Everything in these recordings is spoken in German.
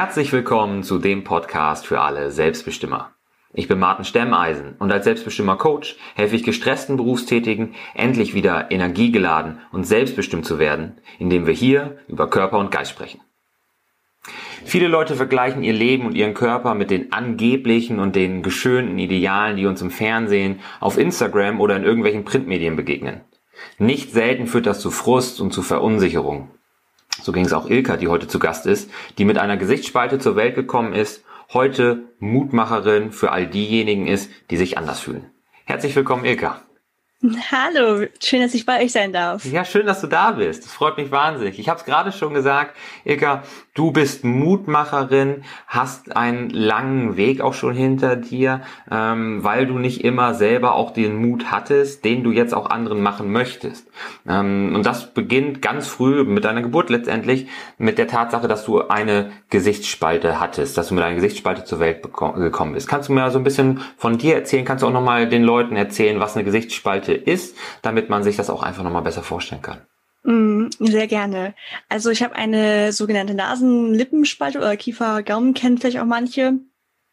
Herzlich willkommen zu dem Podcast für alle Selbstbestimmer. Ich bin Martin Stemmeisen und als Selbstbestimmer Coach helfe ich gestressten Berufstätigen endlich wieder energiegeladen und selbstbestimmt zu werden, indem wir hier über Körper und Geist sprechen. Viele Leute vergleichen ihr Leben und ihren Körper mit den angeblichen und den geschönten Idealen, die uns im Fernsehen, auf Instagram oder in irgendwelchen Printmedien begegnen. Nicht selten führt das zu Frust und zu Verunsicherung. So ging es auch Ilka, die heute zu Gast ist, die mit einer Gesichtsspalte zur Welt gekommen ist, heute Mutmacherin für all diejenigen ist, die sich anders fühlen. Herzlich willkommen, Ilka. Hallo, schön, dass ich bei euch sein darf. Ja, schön, dass du da bist. Das freut mich wahnsinnig. Ich habe es gerade schon gesagt, Ilka, du bist Mutmacherin, hast einen langen Weg auch schon hinter dir, ähm, weil du nicht immer selber auch den Mut hattest, den du jetzt auch anderen machen möchtest. Ähm, und das beginnt ganz früh mit deiner Geburt letztendlich mit der Tatsache, dass du eine Gesichtsspalte hattest, dass du mit einer Gesichtsspalte zur Welt gekommen bist. Kannst du mir so ein bisschen von dir erzählen? Kannst du auch nochmal den Leuten erzählen, was eine Gesichtsspalte ist, damit man sich das auch einfach nochmal besser vorstellen kann. Mm, sehr gerne. Also ich habe eine sogenannte Nasenlippenspalte oder Kiefer-Gaumen kennen vielleicht auch manche.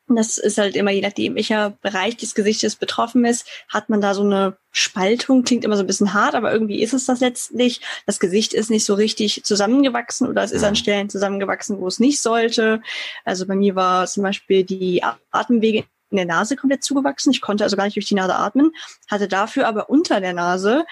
Das ist halt immer, je nachdem, welcher Bereich des Gesichtes betroffen ist, hat man da so eine Spaltung. Klingt immer so ein bisschen hart, aber irgendwie ist es das letztlich. Das Gesicht ist nicht so richtig zusammengewachsen oder es ist an mhm. Stellen zusammengewachsen, wo es nicht sollte. Also bei mir war zum Beispiel die Atemwege in der Nase komplett zugewachsen. Ich konnte also gar nicht durch die Nase atmen, hatte dafür aber unter der Nase,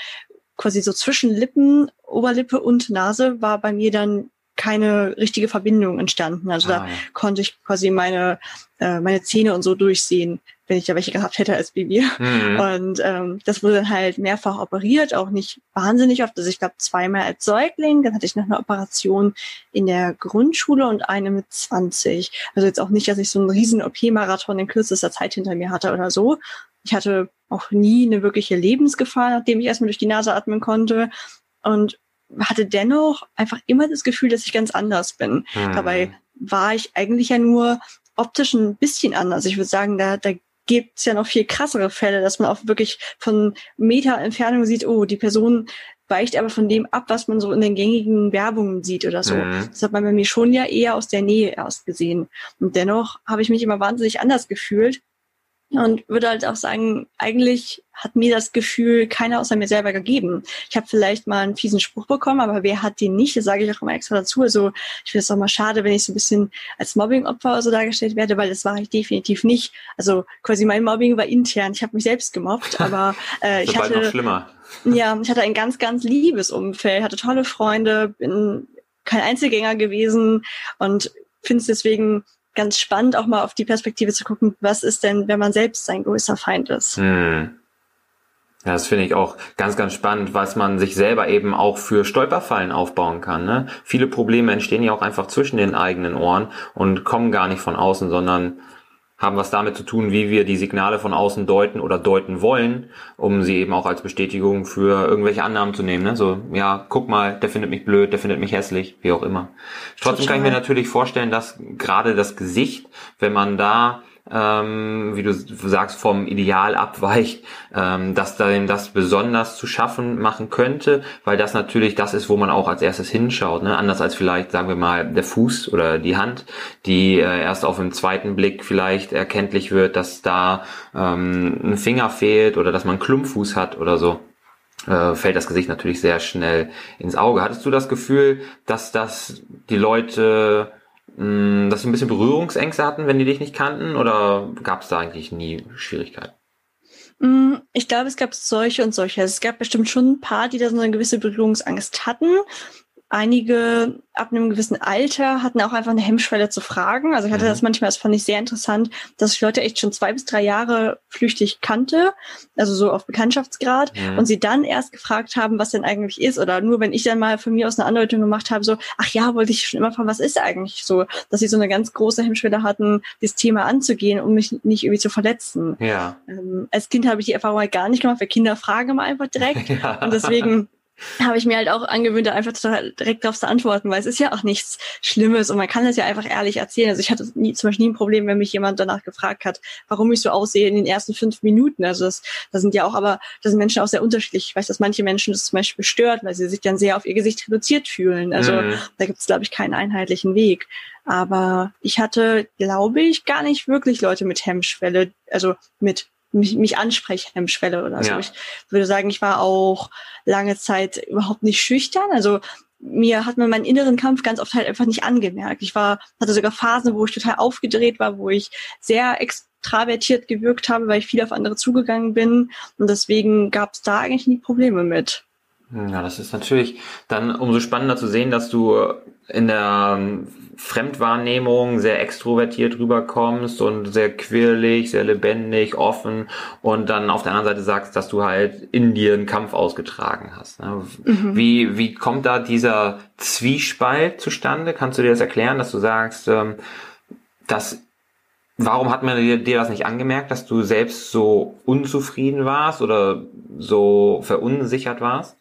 quasi so zwischen Lippen, Oberlippe und Nase, war bei mir dann keine richtige Verbindung entstanden. Also ah, da ja. konnte ich quasi meine, äh, meine Zähne und so durchsehen wenn ich da welche gehabt hätte als Baby. Mhm. Und ähm, das wurde dann halt mehrfach operiert, auch nicht wahnsinnig oft. Also ich glaube zweimal als Säugling, dann hatte ich noch eine Operation in der Grundschule und eine mit 20. Also jetzt auch nicht, dass ich so einen riesen OP-Marathon in kürzester Zeit hinter mir hatte oder so. Ich hatte auch nie eine wirkliche Lebensgefahr, nachdem ich erstmal durch die Nase atmen konnte. Und hatte dennoch einfach immer das Gefühl, dass ich ganz anders bin. Mhm. Dabei war ich eigentlich ja nur optisch ein bisschen anders. Ich würde sagen, da, da gibt es ja noch viel krassere Fälle, dass man auch wirklich von Meter Entfernung sieht, oh, die Person weicht aber von dem ab, was man so in den gängigen Werbungen sieht oder so. Mhm. Das hat man bei mir schon ja eher aus der Nähe erst gesehen. Und dennoch habe ich mich immer wahnsinnig anders gefühlt und würde halt auch sagen, eigentlich hat mir das Gefühl keiner außer mir selber gegeben. Ich habe vielleicht mal einen fiesen Spruch bekommen, aber wer hat den nicht? Das sage ich auch immer extra dazu. Also ich finde es auch mal schade, wenn ich so ein bisschen als Mobbing-Opfer so dargestellt werde, weil das war ich definitiv nicht. Also quasi mein Mobbing war intern. Ich habe mich selbst gemobbt, aber äh, ich hatte noch schlimmer. Ja, ich hatte ein ganz, ganz liebes Umfeld, hatte tolle Freunde, bin kein Einzelgänger gewesen und finde es deswegen ganz spannend, auch mal auf die Perspektive zu gucken, was ist denn, wenn man selbst sein größter Feind ist. Hm. Ja, das finde ich auch ganz, ganz spannend, was man sich selber eben auch für Stolperfallen aufbauen kann. Ne? Viele Probleme entstehen ja auch einfach zwischen den eigenen Ohren und kommen gar nicht von außen, sondern haben was damit zu tun, wie wir die Signale von außen deuten oder deuten wollen, um sie eben auch als Bestätigung für irgendwelche Annahmen zu nehmen. Ne? So, ja, guck mal, der findet mich blöd, der findet mich hässlich, wie auch immer. Trotzdem kann ich mir natürlich vorstellen, dass gerade das Gesicht, wenn man da ähm, wie du sagst, vom Ideal abweicht, ähm, dass dann das besonders zu schaffen machen könnte, weil das natürlich das ist, wo man auch als erstes hinschaut, ne? anders als vielleicht, sagen wir mal, der Fuß oder die Hand, die äh, erst auf den zweiten Blick vielleicht erkenntlich wird, dass da ähm, ein Finger fehlt oder dass man Klumpfuß hat oder so äh, fällt das Gesicht natürlich sehr schnell ins Auge. Hattest du das Gefühl, dass das die Leute Mm, dass sie ein bisschen Berührungsängste hatten, wenn die dich nicht kannten? Oder gab es da eigentlich nie Schwierigkeiten? Mm, ich glaube, es gab solche und solche. Es gab bestimmt schon ein paar, die da so eine gewisse Berührungsangst hatten. Einige ab einem gewissen Alter hatten auch einfach eine Hemmschwelle zu fragen. Also ich hatte mhm. das manchmal, das fand ich sehr interessant, dass ich Leute echt schon zwei bis drei Jahre flüchtig kannte, also so auf Bekanntschaftsgrad, mhm. und sie dann erst gefragt haben, was denn eigentlich ist. Oder nur wenn ich dann mal von mir aus eine Andeutung gemacht habe, so, ach ja, wollte ich schon immer fragen, was ist eigentlich so, dass sie so eine ganz große Hemmschwelle hatten, das Thema anzugehen, um mich nicht irgendwie zu verletzen. Ja. Ähm, als Kind habe ich die Erfahrung halt gar nicht gemacht, weil Kinder fragen immer einfach direkt. Ja. Und deswegen habe ich mir halt auch angewöhnt, da einfach direkt darauf zu antworten, weil es ist ja auch nichts Schlimmes und man kann das ja einfach ehrlich erzählen. Also ich hatte nie, zum Beispiel nie ein Problem, wenn mich jemand danach gefragt hat, warum ich so aussehe in den ersten fünf Minuten. Also das, das sind ja auch, aber das sind Menschen auch sehr unterschiedlich. Ich weiß, dass manche Menschen das zum Beispiel stört, weil sie sich dann sehr auf ihr Gesicht reduziert fühlen. Also mhm. da gibt es, glaube ich, keinen einheitlichen Weg. Aber ich hatte, glaube ich, gar nicht wirklich Leute mit Hemmschwelle, also mit mich, mich ansprechen Hemmschwelle oder so. Ja. Ich würde sagen, ich war auch lange Zeit überhaupt nicht schüchtern. Also mir hat man meinen inneren Kampf ganz oft halt einfach nicht angemerkt. Ich war, hatte sogar Phasen, wo ich total aufgedreht war, wo ich sehr extravertiert gewirkt habe, weil ich viel auf andere zugegangen bin. Und deswegen gab es da eigentlich nie Probleme mit. Ja, das ist natürlich dann umso spannender zu sehen, dass du in der ähm, Fremdwahrnehmung sehr extrovertiert rüberkommst und sehr quirlig, sehr lebendig, offen und dann auf der anderen Seite sagst, dass du halt in dir einen Kampf ausgetragen hast. Ne? Mhm. Wie, wie kommt da dieser Zwiespalt zustande? Kannst du dir das erklären, dass du sagst, ähm, dass Warum hat man dir, dir das nicht angemerkt, dass du selbst so unzufrieden warst oder so verunsichert warst?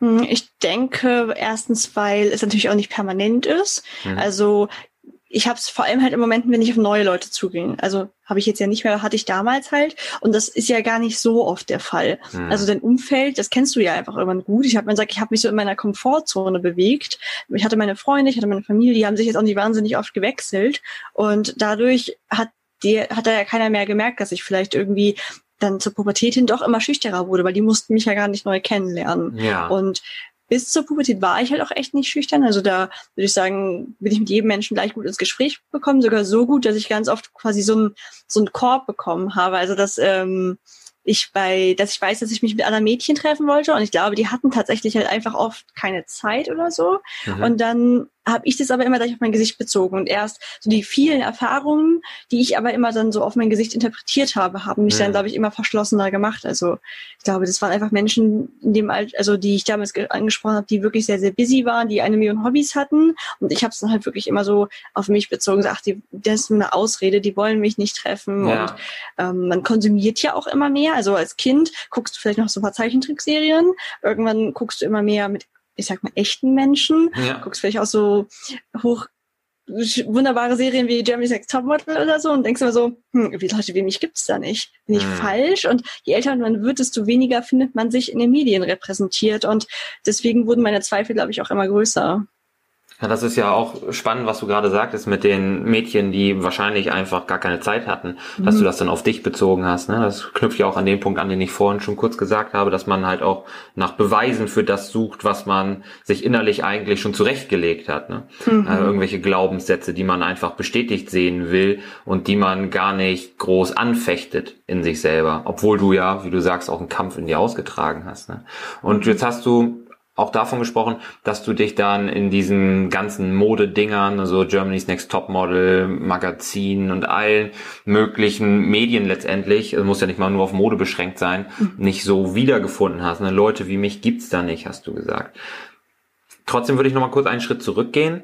Hm, ich denke erstens, weil es natürlich auch nicht permanent ist. Mhm. Also ich habe es vor allem halt im Moment, wenn ich auf neue Leute zugehe. Also habe ich jetzt ja nicht mehr, hatte ich damals halt. Und das ist ja gar nicht so oft der Fall. Mhm. Also dein Umfeld, das kennst du ja einfach irgendwann gut. Ich habe mir gesagt, ich habe mich so in meiner Komfortzone bewegt. Ich hatte meine Freunde, ich hatte meine Familie, die haben sich jetzt auch nicht wahnsinnig oft gewechselt. Und dadurch hat der, hat da ja keiner mehr gemerkt, dass ich vielleicht irgendwie dann zur Pubertät hin doch immer schüchterer wurde, weil die mussten mich ja gar nicht neu kennenlernen. Ja. Und bis zur Pubertät war ich halt auch echt nicht schüchtern. Also da würde ich sagen, bin ich mit jedem Menschen gleich gut ins Gespräch bekommen, sogar so gut, dass ich ganz oft quasi so einen so einen Korb bekommen habe. Also dass ähm, ich bei, dass ich weiß, dass ich mich mit anderen Mädchen treffen wollte und ich glaube, die hatten tatsächlich halt einfach oft keine Zeit oder so. Mhm. Und dann habe ich das aber immer gleich auf mein Gesicht bezogen. Und erst so die vielen Erfahrungen, die ich aber immer dann so auf mein Gesicht interpretiert habe, haben mich mhm. dann, glaube ich, immer verschlossener gemacht. Also ich glaube, das waren einfach Menschen in dem Alter, also die ich damals angesprochen habe, die wirklich sehr, sehr busy waren, die eine Million Hobbys hatten. Und ich habe es dann halt wirklich immer so auf mich bezogen, gesagt, die, das ist eine Ausrede, die wollen mich nicht treffen. Ja. Und ähm, man konsumiert ja auch immer mehr. Also als Kind guckst du vielleicht noch so ein paar Zeichentrickserien. Irgendwann guckst du immer mehr mit ich sag mal, echten Menschen. Ja. Guckst vielleicht auch so hoch wunderbare Serien wie Germany's Next Topmodel oder so und denkst immer so, hm, wie Leute wie mich gibt's da nicht. Bin ich mhm. falsch? Und je älter man wird, desto weniger findet man sich in den Medien repräsentiert und deswegen wurden meine Zweifel, glaube ich, auch immer größer. Ja, das ist ja auch spannend, was du gerade sagtest mit den Mädchen, die wahrscheinlich einfach gar keine Zeit hatten, mhm. dass du das dann auf dich bezogen hast. Ne? Das knüpft ja auch an den Punkt an, den ich vorhin schon kurz gesagt habe, dass man halt auch nach Beweisen für das sucht, was man sich innerlich eigentlich schon zurechtgelegt hat. Ne? Mhm. Äh, irgendwelche Glaubenssätze, die man einfach bestätigt sehen will und die man gar nicht groß anfechtet in sich selber, obwohl du ja, wie du sagst, auch einen Kampf in dir ausgetragen hast. Ne? Und jetzt hast du auch davon gesprochen, dass du dich dann in diesen ganzen Modedingern, also Germany's Next Top Model, Magazinen und allen möglichen Medien letztendlich, also muss ja nicht mal nur auf Mode beschränkt sein, mhm. nicht so wiedergefunden hast. Ne? Leute wie mich gibt's da nicht, hast du gesagt. Trotzdem würde ich noch mal kurz einen Schritt zurückgehen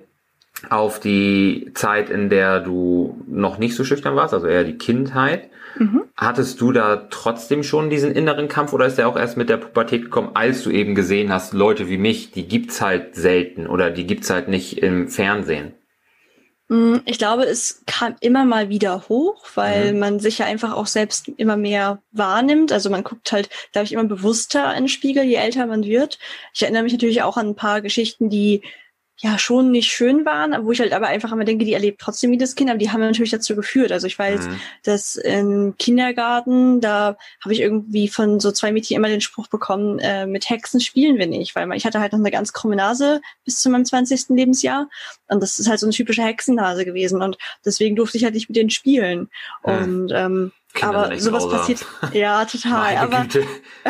auf die Zeit, in der du noch nicht so schüchtern warst, also eher die Kindheit. Mhm. Hattest du da trotzdem schon diesen inneren Kampf oder ist der auch erst mit der Pubertät gekommen, als du eben gesehen hast, Leute wie mich, die gibt's halt selten oder die gibt's halt nicht im Fernsehen? Mm, ich glaube, es kam immer mal wieder hoch, weil mhm. man sich ja einfach auch selbst immer mehr wahrnimmt. Also man guckt halt, glaube ich, immer bewusster in den Spiegel, je älter man wird. Ich erinnere mich natürlich auch an ein paar Geschichten, die ja schon nicht schön waren, wo ich halt aber einfach immer denke, die erlebt trotzdem wie das Kind, aber die haben natürlich dazu geführt. Also ich weiß, mhm. dass im Kindergarten, da habe ich irgendwie von so zwei Mädchen immer den Spruch bekommen, äh, mit Hexen spielen wir nicht, weil ich hatte halt noch eine ganz krumme Nase bis zu meinem 20. Lebensjahr und das ist halt so eine typische Hexennase gewesen und deswegen durfte ich halt nicht mit denen spielen. Mhm. Und ähm, Kinder aber sowas passiert, ja, total. aber,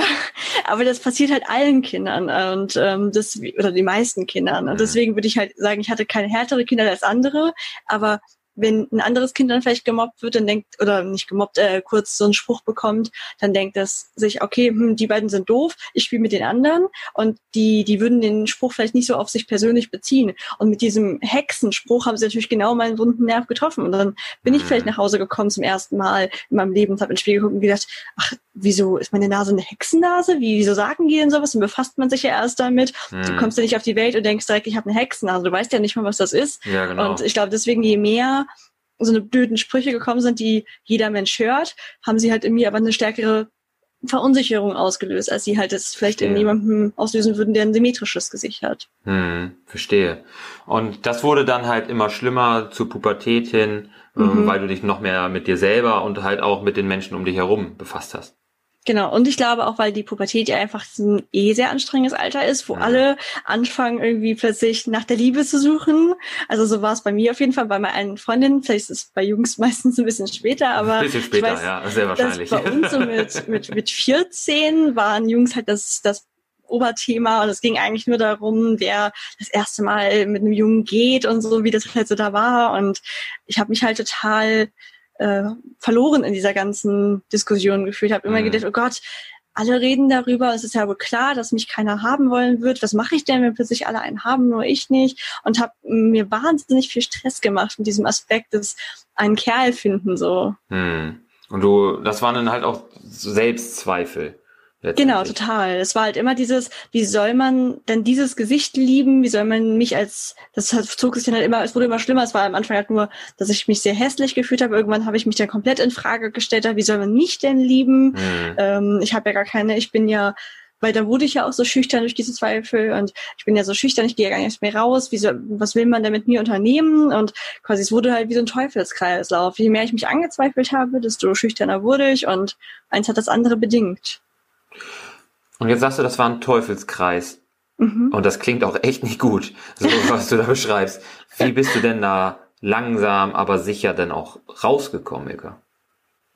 aber das passiert halt allen Kindern und ähm, das oder die meisten Kindern. Und mhm. deswegen würde ich halt sagen, ich hatte keine härtere Kinder als andere, aber wenn ein anderes Kind dann vielleicht gemobbt wird, dann denkt, oder nicht gemobbt, äh, kurz so einen Spruch bekommt, dann denkt es sich, okay, hm, die beiden sind doof, ich spiele mit den anderen und die, die würden den Spruch vielleicht nicht so auf sich persönlich beziehen. Und mit diesem Hexenspruch haben sie natürlich genau meinen wunden Nerv getroffen. Und dann bin ich vielleicht mhm. nach Hause gekommen zum ersten Mal in meinem Leben und habe ins Spiel geguckt und gedacht, ach, wieso ist meine Nase eine Hexennase? Wie, wieso sagen die denn sowas? Und befasst man sich ja erst damit. Hm. Du kommst ja nicht auf die Welt und denkst direkt, ich habe eine Hexennase. Du weißt ja nicht mal, was das ist. Ja, genau. Und ich glaube, deswegen, je mehr so eine blöden Sprüche gekommen sind, die jeder Mensch hört, haben sie halt in mir aber eine stärkere Verunsicherung ausgelöst, als sie halt es vielleicht in jemandem auslösen würden, der ein symmetrisches Gesicht hat. Hm, verstehe. Und das wurde dann halt immer schlimmer zur Pubertät hin, ähm, mhm. weil du dich noch mehr mit dir selber und halt auch mit den Menschen um dich herum befasst hast. Genau, und ich glaube auch, weil die Pubertät ja einfach ein eh sehr anstrengendes Alter ist, wo ja. alle anfangen, irgendwie plötzlich nach der Liebe zu suchen. Also so war es bei mir auf jeden Fall, bei meinen Freundinnen. Vielleicht ist es bei Jungs meistens ein bisschen später, aber. Ein bisschen später, weiß, ja, sehr wahrscheinlich. Bei uns so mit, mit, mit 14 waren Jungs halt das, das Oberthema und es ging eigentlich nur darum, wer das erste Mal mit einem Jungen geht und so, wie das halt so da war. Und ich habe mich halt total äh, verloren in dieser ganzen Diskussion gefühlt. Habe immer mhm. gedacht, oh Gott, alle reden darüber, es ist ja wohl klar, dass mich keiner haben wollen wird. Was mache ich denn, wenn plötzlich alle einen haben, nur ich nicht? Und habe mir wahnsinnig viel Stress gemacht mit diesem Aspekt des einen Kerl finden so. Hm. Und du, das waren dann halt auch Selbstzweifel. Genau, total. Es war halt immer dieses, wie soll man denn dieses Gesicht lieben? Wie soll man mich als, das zog sich dann halt immer, es wurde immer schlimmer. Es war am Anfang halt nur, dass ich mich sehr hässlich gefühlt habe. Irgendwann habe ich mich dann komplett in Frage gestellt. Wie soll man mich denn lieben? Mhm. Ähm, ich habe ja gar keine, ich bin ja, weil da wurde ich ja auch so schüchtern durch diese Zweifel und ich bin ja so schüchtern, ich gehe ja gar nicht mehr raus. Wie soll, was will man denn mit mir unternehmen? Und quasi es wurde halt wie so ein Teufelskreislauf. Je mehr ich mich angezweifelt habe, desto schüchterner wurde ich und eins hat das andere bedingt. Und jetzt sagst du, das war ein Teufelskreis. Mhm. Und das klingt auch echt nicht gut, so was du da beschreibst. Wie bist du denn da langsam, aber sicher denn auch rausgekommen, Ilka?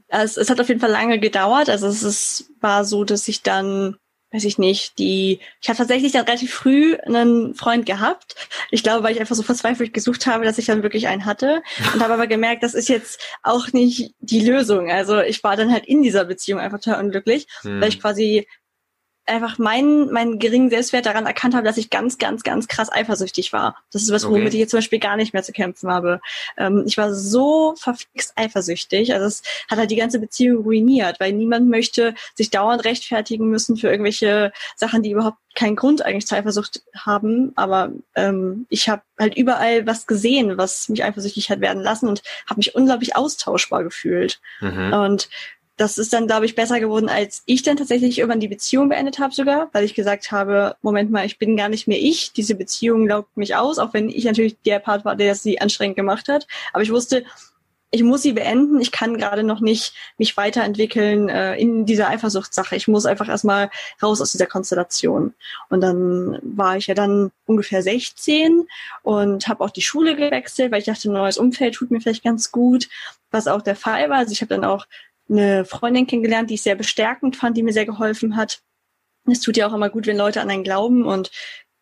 Es, es hat auf jeden Fall lange gedauert. Also es ist, war so, dass ich dann, weiß ich nicht, die, ich habe tatsächlich dann relativ früh einen Freund gehabt. Ich glaube, weil ich einfach so verzweifelt gesucht habe, dass ich dann wirklich einen hatte und habe aber gemerkt, das ist jetzt auch nicht die Lösung. Also ich war dann halt in dieser Beziehung einfach total unglücklich, hm. weil ich quasi einfach meinen, meinen geringen Selbstwert daran erkannt habe, dass ich ganz, ganz, ganz krass eifersüchtig war. Das ist was, womit okay. ich jetzt zum Beispiel gar nicht mehr zu kämpfen habe. Ähm, ich war so verfixt eifersüchtig. Also es hat halt die ganze Beziehung ruiniert, weil niemand möchte sich dauernd rechtfertigen müssen für irgendwelche Sachen, die überhaupt keinen Grund eigentlich zur Eifersucht haben. Aber ähm, ich habe halt überall was gesehen, was mich eifersüchtig hat werden lassen und habe mich unglaublich austauschbar gefühlt. Mhm. Und das ist dann, glaube ich, besser geworden, als ich dann tatsächlich irgendwann die Beziehung beendet habe sogar, weil ich gesagt habe, Moment mal, ich bin gar nicht mehr ich. Diese Beziehung laugt mich aus, auch wenn ich natürlich der Part war, der sie anstrengend gemacht hat. Aber ich wusste, ich muss sie beenden. Ich kann gerade noch nicht mich weiterentwickeln äh, in dieser Eifersuchtssache. Ich muss einfach erstmal raus aus dieser Konstellation. Und dann war ich ja dann ungefähr 16 und habe auch die Schule gewechselt, weil ich dachte, ein neues Umfeld tut mir vielleicht ganz gut, was auch der Fall war. Also ich habe dann auch eine Freundin kennengelernt, die ich sehr bestärkend fand, die mir sehr geholfen hat. Es tut ja auch immer gut, wenn Leute an einen glauben. Und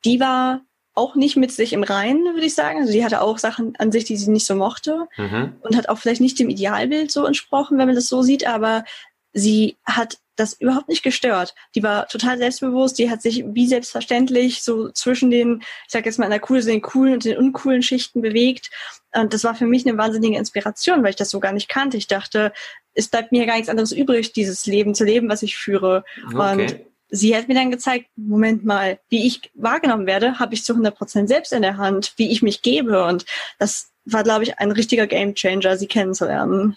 die war auch nicht mit sich im Reinen, würde ich sagen. Also die hatte auch Sachen an sich, die sie nicht so mochte mhm. und hat auch vielleicht nicht dem Idealbild so entsprochen, wenn man das so sieht, aber sie hat das überhaupt nicht gestört. Die war total selbstbewusst, die hat sich wie selbstverständlich so zwischen den, ich sag jetzt mal in der coolen, den coolen und den uncoolen Schichten bewegt. Und das war für mich eine wahnsinnige Inspiration, weil ich das so gar nicht kannte. Ich dachte, es bleibt mir gar nichts anderes übrig, dieses Leben zu leben, was ich führe. Okay. Und sie hat mir dann gezeigt, Moment mal, wie ich wahrgenommen werde, habe ich zu 100 Prozent selbst in der Hand, wie ich mich gebe. Und das war, glaube ich, ein richtiger Gamechanger, sie kennenzulernen.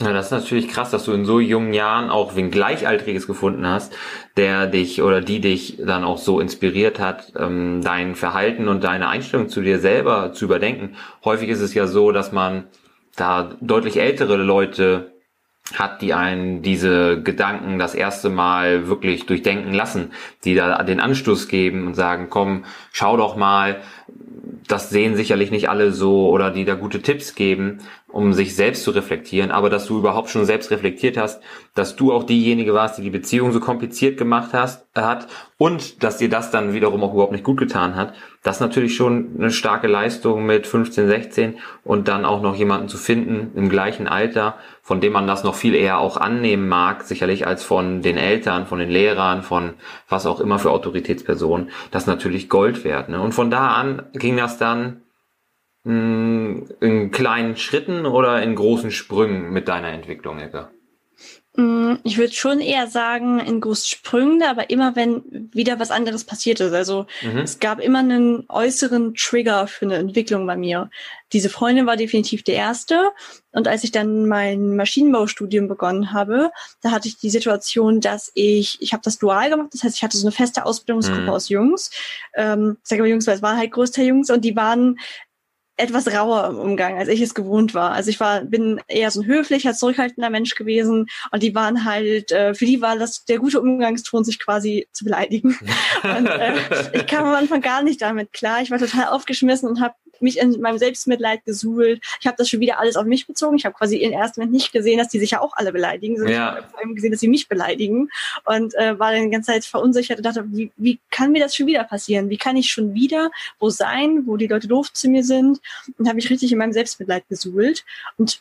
Ja, das ist natürlich krass, dass du in so jungen Jahren auch wen Gleichaltriges gefunden hast, der dich oder die dich dann auch so inspiriert hat, ähm, dein Verhalten und deine Einstellung zu dir selber zu überdenken. Häufig ist es ja so, dass man da deutlich ältere Leute hat, die einen diese Gedanken das erste Mal wirklich durchdenken lassen, die da den Anstoß geben und sagen, komm, schau doch mal, das sehen sicherlich nicht alle so oder die da gute Tipps geben, um sich selbst zu reflektieren, aber dass du überhaupt schon selbst reflektiert hast, dass du auch diejenige warst, die die Beziehung so kompliziert gemacht hast, hat und dass dir das dann wiederum auch überhaupt nicht gut getan hat, das ist natürlich schon eine starke Leistung mit 15, 16 und dann auch noch jemanden zu finden im gleichen Alter, von dem man das noch viel eher auch annehmen mag, sicherlich als von den Eltern, von den Lehrern, von was auch immer für Autoritätspersonen, das natürlich Gold wert. Ne? Und von da an ging das dann hm, in kleinen Schritten oder in großen Sprüngen mit deiner Entwicklung, Ecke? Mm, ich würde schon eher sagen, in großen Sprüngen, aber immer wenn wieder was anderes passiert ist. Also mhm. es gab immer einen äußeren Trigger für eine Entwicklung bei mir. Diese Freundin war definitiv der erste. Und als ich dann mein Maschinenbaustudium begonnen habe, da hatte ich die Situation, dass ich, ich habe das dual gemacht, das heißt, ich hatte so eine feste Ausbildungsgruppe mhm. aus Jungs. Ähm, ich sage mal Jungs, weil es waren halt größter Jungs und die waren etwas rauer im Umgang, als ich es gewohnt war. Also ich war, bin eher so ein höflicher, zurückhaltender Mensch gewesen und die waren halt, äh, für die war das der gute Umgangston, sich quasi zu beleidigen. und äh, ich kam am Anfang gar nicht damit klar. Ich war total aufgeschmissen und habe mich in meinem Selbstmitleid gesuhlt. Ich habe das schon wieder alles auf mich bezogen. Ich habe quasi im ersten Moment nicht gesehen, dass die sich ja auch alle beleidigen, sondern ja. ich habe vor allem gesehen, dass sie mich beleidigen und äh, war dann die ganze Zeit verunsichert und dachte, wie, wie kann mir das schon wieder passieren? Wie kann ich schon wieder wo sein, wo die Leute doof zu mir sind? Und habe mich richtig in meinem Selbstmitleid gesuhlt und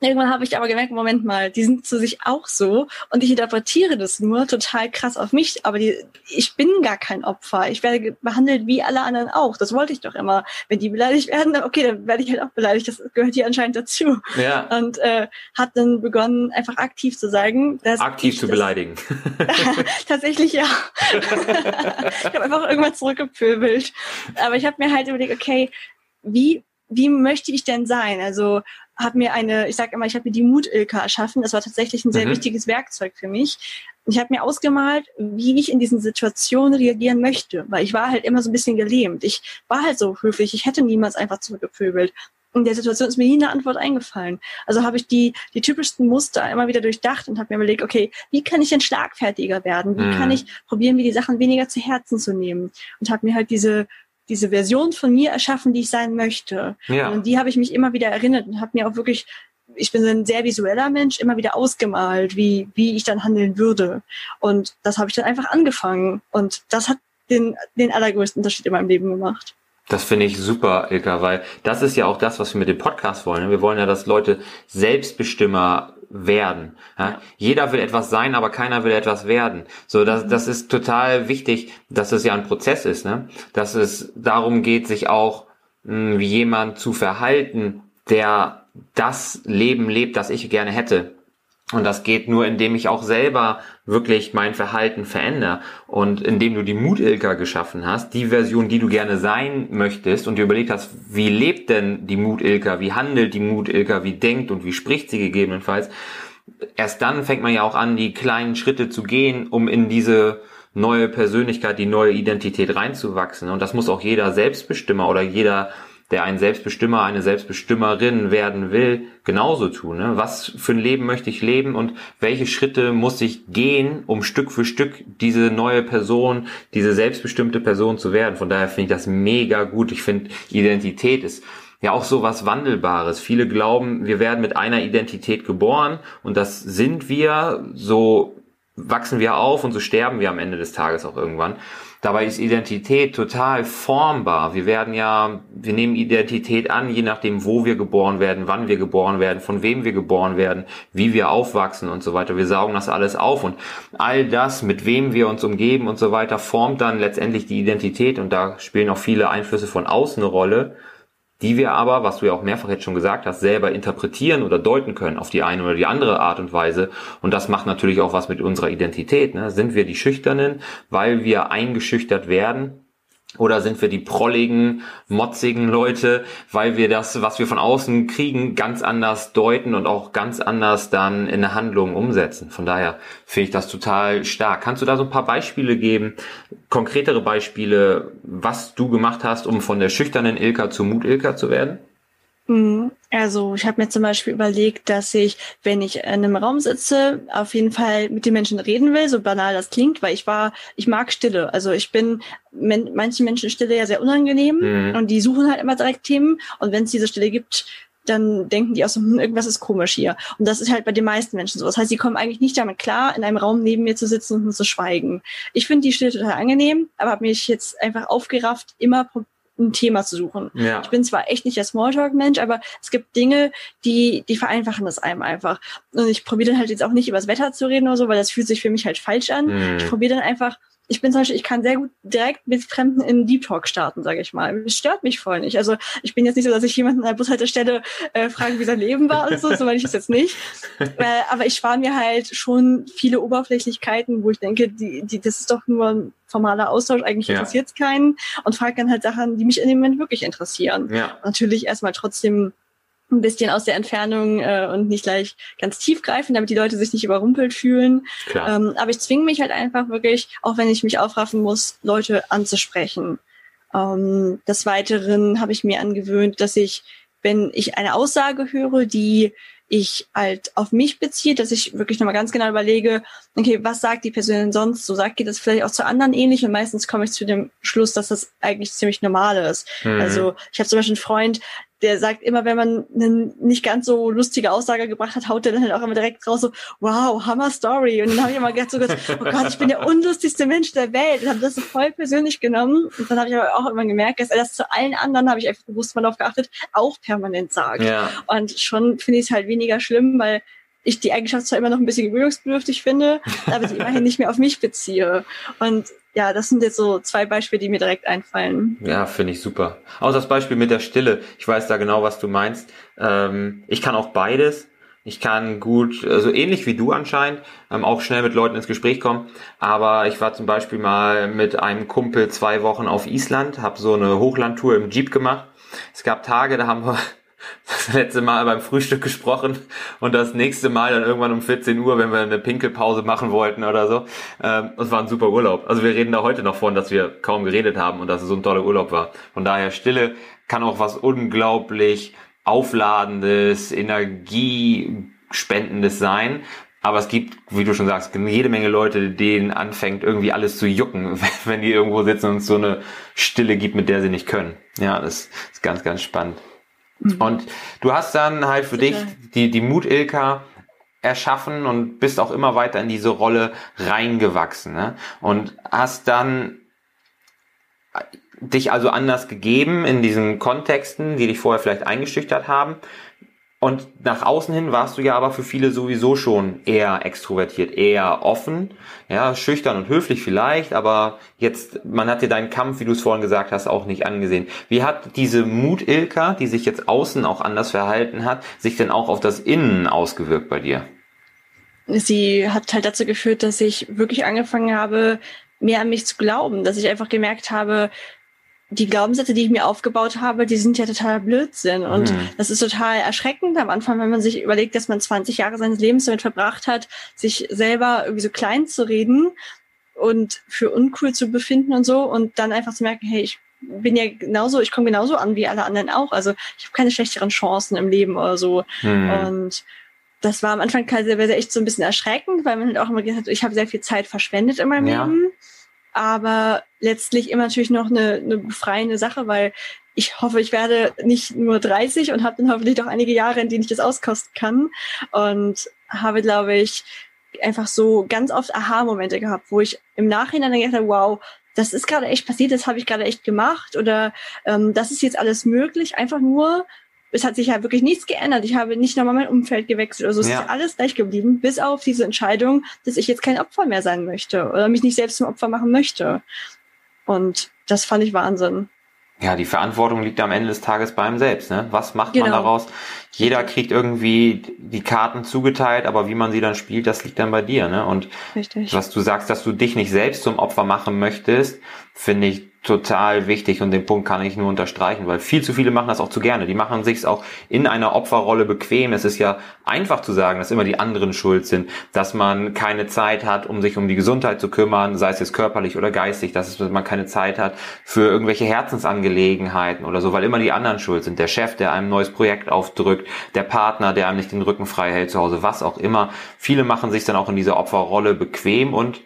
Irgendwann habe ich aber gemerkt, Moment mal, die sind zu sich auch so und ich interpretiere das nur total krass auf mich, aber die, ich bin gar kein Opfer. Ich werde behandelt wie alle anderen auch. Das wollte ich doch immer. Wenn die beleidigt werden, okay, dann werde ich halt auch beleidigt. Das gehört hier anscheinend dazu. Ja. Und äh, hat dann begonnen, einfach aktiv zu sagen, dass aktiv zu beleidigen. tatsächlich ja. ich habe einfach irgendwann zurückgepöbelt. Aber ich habe mir halt überlegt, okay, wie wie möchte ich denn sein? Also habe mir eine, ich sage immer, ich habe mir die Mutilka erschaffen. Das war tatsächlich ein sehr mhm. wichtiges Werkzeug für mich. Ich habe mir ausgemalt, wie ich in diesen Situationen reagieren möchte, weil ich war halt immer so ein bisschen gelähmt. Ich war halt so höflich, ich hätte niemals einfach zurückgepöbelt. In der Situation ist mir nie eine Antwort eingefallen. Also habe ich die, die typischsten Muster immer wieder durchdacht und habe mir überlegt, okay, wie kann ich denn schlagfertiger werden? Wie mhm. kann ich probieren, mir die Sachen weniger zu Herzen zu nehmen? Und habe mir halt diese diese Version von mir erschaffen, die ich sein möchte. Ja. Und die habe ich mich immer wieder erinnert und habe mir auch wirklich, ich bin ein sehr visueller Mensch, immer wieder ausgemalt, wie, wie ich dann handeln würde. Und das habe ich dann einfach angefangen. Und das hat den, den allergrößten Unterschied in meinem Leben gemacht. Das finde ich super, Ilka, weil das ist ja auch das, was wir mit dem Podcast wollen. Wir wollen ja, dass Leute Selbstbestimmer werden. Ja? Jeder will etwas sein, aber keiner will etwas werden. So, das, mhm. das ist total wichtig, dass es ja ein Prozess ist, ne? Dass es darum geht, sich auch mh, hm, wie jemand zu verhalten, der das Leben lebt, das ich gerne hätte. Und das geht nur, indem ich auch selber wirklich mein Verhalten verändere. Und indem du die Mutilka geschaffen hast, die Version, die du gerne sein möchtest und dir überlegt hast, wie lebt denn die Mutilka, wie handelt die Mutilka, wie denkt und wie spricht sie gegebenenfalls. Erst dann fängt man ja auch an, die kleinen Schritte zu gehen, um in diese neue Persönlichkeit, die neue Identität reinzuwachsen. Und das muss auch jeder Selbstbestimmer oder jeder der ein Selbstbestimmer, eine Selbstbestimmerin werden will, genauso tun. Ne? Was für ein Leben möchte ich leben und welche Schritte muss ich gehen, um Stück für Stück diese neue Person, diese selbstbestimmte Person zu werden. Von daher finde ich das mega gut. Ich finde, Identität ist ja auch so was Wandelbares. Viele glauben, wir werden mit einer Identität geboren und das sind wir, so wachsen wir auf und so sterben wir am Ende des Tages auch irgendwann. Dabei ist Identität total formbar. Wir werden ja, wir nehmen Identität an, je nachdem, wo wir geboren werden, wann wir geboren werden, von wem wir geboren werden, wie wir aufwachsen und so weiter. Wir saugen das alles auf und all das, mit wem wir uns umgeben und so weiter, formt dann letztendlich die Identität und da spielen auch viele Einflüsse von außen eine Rolle die wir aber, was du ja auch mehrfach jetzt schon gesagt hast, selber interpretieren oder deuten können auf die eine oder die andere Art und Weise. Und das macht natürlich auch was mit unserer Identität. Ne? Sind wir die Schüchternen, weil wir eingeschüchtert werden? Oder sind wir die prolligen, motzigen Leute, weil wir das, was wir von außen kriegen, ganz anders deuten und auch ganz anders dann in eine Handlung umsetzen. Von daher finde ich das total stark. Kannst du da so ein paar Beispiele geben, konkretere Beispiele, was du gemacht hast, um von der schüchternen Ilka zur Mut-Ilka zu werden? Mhm. Also ich habe mir zum Beispiel überlegt, dass ich, wenn ich in einem Raum sitze, auf jeden Fall mit den Menschen reden will, so banal das klingt, weil ich war, ich mag Stille. Also ich bin manchen Menschen Stille ja sehr unangenehm mhm. und die suchen halt immer direkt Themen. Und wenn es diese Stille gibt, dann denken die auch so, hm, irgendwas ist komisch hier. Und das ist halt bei den meisten Menschen so. Das heißt, sie kommen eigentlich nicht damit klar, in einem Raum neben mir zu sitzen und nur zu schweigen. Ich finde die Stille total angenehm, aber habe mich jetzt einfach aufgerafft, immer ein Thema zu suchen. Ja. Ich bin zwar echt nicht der Smalltalk-Mensch, aber es gibt Dinge, die, die vereinfachen das einem einfach. Und ich probiere dann halt jetzt auch nicht über das Wetter zu reden oder so, weil das fühlt sich für mich halt falsch an. Mhm. Ich probiere dann einfach ich bin zum Beispiel, ich kann sehr gut direkt mit Fremden in Deep Talk starten, sage ich mal. Es stört mich voll nicht. Also ich bin jetzt nicht so, dass ich jemanden an der Bushaltestelle äh, frage, wie sein Leben war oder so, so meine ich das jetzt nicht. Äh, aber ich spare mir halt schon viele Oberflächlichkeiten, wo ich denke, die, die, das ist doch nur ein formaler Austausch, eigentlich ja. interessiert es keinen und frage dann halt Sachen, die mich in dem Moment wirklich interessieren. Ja. Natürlich erstmal trotzdem ein bisschen aus der Entfernung äh, und nicht gleich ganz tief greifen, damit die Leute sich nicht überrumpelt fühlen. Ähm, aber ich zwinge mich halt einfach wirklich, auch wenn ich mich aufraffen muss, Leute anzusprechen. Ähm, des Weiteren habe ich mir angewöhnt, dass ich, wenn ich eine Aussage höre, die ich halt auf mich beziehe, dass ich wirklich nochmal ganz genau überlege, okay, was sagt die Person denn sonst? So sagt die das vielleicht auch zu anderen ähnlich und meistens komme ich zu dem Schluss, dass das eigentlich ziemlich normal ist. Mhm. Also ich habe zum Beispiel einen Freund, der sagt immer, wenn man eine nicht ganz so lustige Aussage gebracht hat, haut er dann halt auch immer direkt raus so, wow, Hammer Story. Und dann habe ich immer gedacht, so, oh Gott, ich bin der unlustigste Mensch der Welt. Und habe das so voll persönlich genommen. Und dann habe ich aber auch immer gemerkt, dass er das zu allen anderen, habe ich einfach bewusst mal darauf geachtet, auch permanent sagt. Ja. Und schon finde ich es halt weniger schlimm, weil ich die Eigenschaft zwar immer noch ein bisschen gewöhnungsbedürftig finde, aber sie immerhin nicht mehr auf mich beziehe. Und ja, das sind jetzt so zwei Beispiele, die mir direkt einfallen. Ja, finde ich super. Auch das Beispiel mit der Stille. Ich weiß da genau, was du meinst. Ähm, ich kann auch beides. Ich kann gut, so also ähnlich wie du anscheinend, ähm, auch schnell mit Leuten ins Gespräch kommen. Aber ich war zum Beispiel mal mit einem Kumpel zwei Wochen auf Island, habe so eine Hochlandtour im Jeep gemacht. Es gab Tage, da haben wir das letzte Mal beim Frühstück gesprochen und das nächste Mal dann irgendwann um 14 Uhr, wenn wir eine Pinkelpause machen wollten oder so. Ähm, das war ein super Urlaub. Also wir reden da heute noch von, dass wir kaum geredet haben und dass es so ein toller Urlaub war. Von daher Stille kann auch was unglaublich aufladendes, energiespendendes sein. Aber es gibt, wie du schon sagst, jede Menge Leute, denen anfängt irgendwie alles zu jucken, wenn die irgendwo sitzen und es so eine Stille gibt, mit der sie nicht können. Ja, das ist ganz, ganz spannend. Mhm. Und du hast dann halt für dich die, die Mut-Ilka erschaffen und bist auch immer weiter in diese Rolle reingewachsen. Ne? Und hast dann dich also anders gegeben in diesen Kontexten, die dich vorher vielleicht eingeschüchtert haben. Und nach außen hin warst du ja aber für viele sowieso schon eher extrovertiert, eher offen, ja, schüchtern und höflich vielleicht, aber jetzt, man hat dir deinen Kampf, wie du es vorhin gesagt hast, auch nicht angesehen. Wie hat diese Mut-Ilka, die sich jetzt außen auch anders verhalten hat, sich denn auch auf das Innen ausgewirkt bei dir? Sie hat halt dazu geführt, dass ich wirklich angefangen habe, mehr an mich zu glauben, dass ich einfach gemerkt habe, die Glaubenssätze, die ich mir aufgebaut habe, die sind ja totaler Blödsinn. Und mhm. das ist total erschreckend am Anfang, wenn man sich überlegt, dass man 20 Jahre seines Lebens damit verbracht hat, sich selber irgendwie so klein zu reden und für uncool zu befinden und so und dann einfach zu merken, hey, ich bin ja genauso, ich komme genauso an wie alle anderen auch. Also ich habe keine schlechteren Chancen im Leben oder so. Mhm. Und das war am Anfang teilweise echt so ein bisschen erschreckend, weil man halt auch immer gesagt hat, ich habe sehr viel Zeit verschwendet in meinem ja. Leben aber letztlich immer natürlich noch eine, eine befreiende Sache, weil ich hoffe, ich werde nicht nur 30 und habe dann hoffentlich auch einige Jahre, in denen ich das auskosten kann. Und habe, glaube ich, einfach so ganz oft Aha-Momente gehabt, wo ich im Nachhinein dann gedacht habe, wow, das ist gerade echt passiert, das habe ich gerade echt gemacht. Oder ähm, das ist jetzt alles möglich, einfach nur, es hat sich ja wirklich nichts geändert. Ich habe nicht nochmal mein Umfeld gewechselt. Also es ja. ist alles gleich geblieben, bis auf diese Entscheidung, dass ich jetzt kein Opfer mehr sein möchte oder mich nicht selbst zum Opfer machen möchte. Und das fand ich Wahnsinn. Ja, die Verantwortung liegt am Ende des Tages bei einem selbst. Ne? Was macht genau. man daraus? Jeder kriegt irgendwie die Karten zugeteilt, aber wie man sie dann spielt, das liegt dann bei dir. Ne? Und Richtig. was du sagst, dass du dich nicht selbst zum Opfer machen möchtest, finde ich total wichtig und den Punkt kann ich nur unterstreichen, weil viel zu viele machen das auch zu gerne. Die machen sich auch in einer Opferrolle bequem. Es ist ja einfach zu sagen, dass immer die anderen schuld sind, dass man keine Zeit hat, um sich um die Gesundheit zu kümmern, sei es jetzt körperlich oder geistig, dass man keine Zeit hat für irgendwelche Herzensangelegenheiten oder so, weil immer die anderen schuld sind. Der Chef, der einem ein neues Projekt aufdrückt, der Partner, der einem nicht den Rücken frei hält zu Hause, was auch immer. Viele machen sich dann auch in dieser Opferrolle bequem und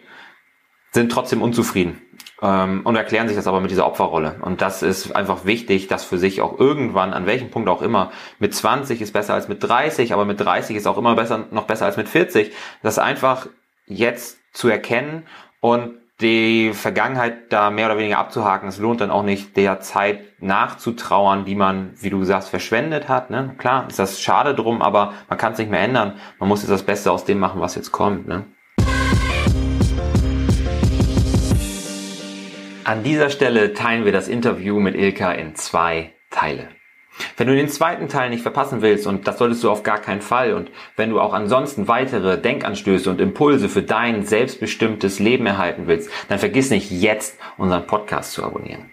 sind trotzdem unzufrieden ähm, und erklären sich das aber mit dieser Opferrolle. Und das ist einfach wichtig, dass für sich auch irgendwann, an welchem Punkt auch immer, mit 20 ist besser als mit 30, aber mit 30 ist auch immer besser, noch besser als mit 40, das einfach jetzt zu erkennen und die Vergangenheit da mehr oder weniger abzuhaken. Es lohnt dann auch nicht, der Zeit nachzutrauern, die man, wie du sagst, verschwendet hat. Ne? Klar, ist das schade drum, aber man kann es nicht mehr ändern. Man muss jetzt das Beste aus dem machen, was jetzt kommt. Ne? An dieser Stelle teilen wir das Interview mit Ilka in zwei Teile. Wenn du den zweiten Teil nicht verpassen willst, und das solltest du auf gar keinen Fall, und wenn du auch ansonsten weitere Denkanstöße und Impulse für dein selbstbestimmtes Leben erhalten willst, dann vergiss nicht jetzt unseren Podcast zu abonnieren.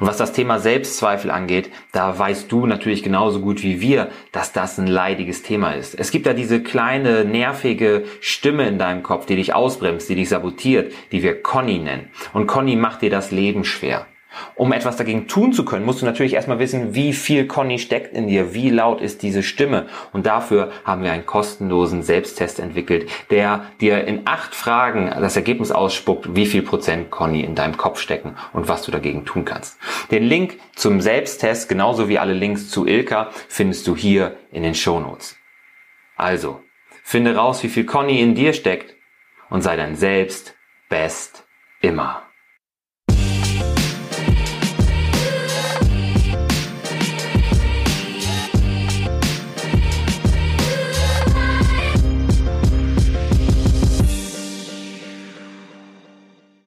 Und was das Thema Selbstzweifel angeht, da weißt du natürlich genauso gut wie wir, dass das ein leidiges Thema ist. Es gibt da diese kleine, nervige Stimme in deinem Kopf, die dich ausbremst, die dich sabotiert, die wir Conny nennen. Und Conny macht dir das Leben schwer. Um etwas dagegen tun zu können, musst du natürlich erstmal wissen, wie viel Conny steckt in dir, wie laut ist diese Stimme. Und dafür haben wir einen kostenlosen Selbsttest entwickelt, der dir in acht Fragen das Ergebnis ausspuckt, wie viel Prozent Conny in deinem Kopf stecken und was du dagegen tun kannst. Den Link zum Selbsttest, genauso wie alle Links zu Ilka, findest du hier in den Shownotes. Also, finde raus, wie viel Conny in dir steckt und sei dein Selbst best immer.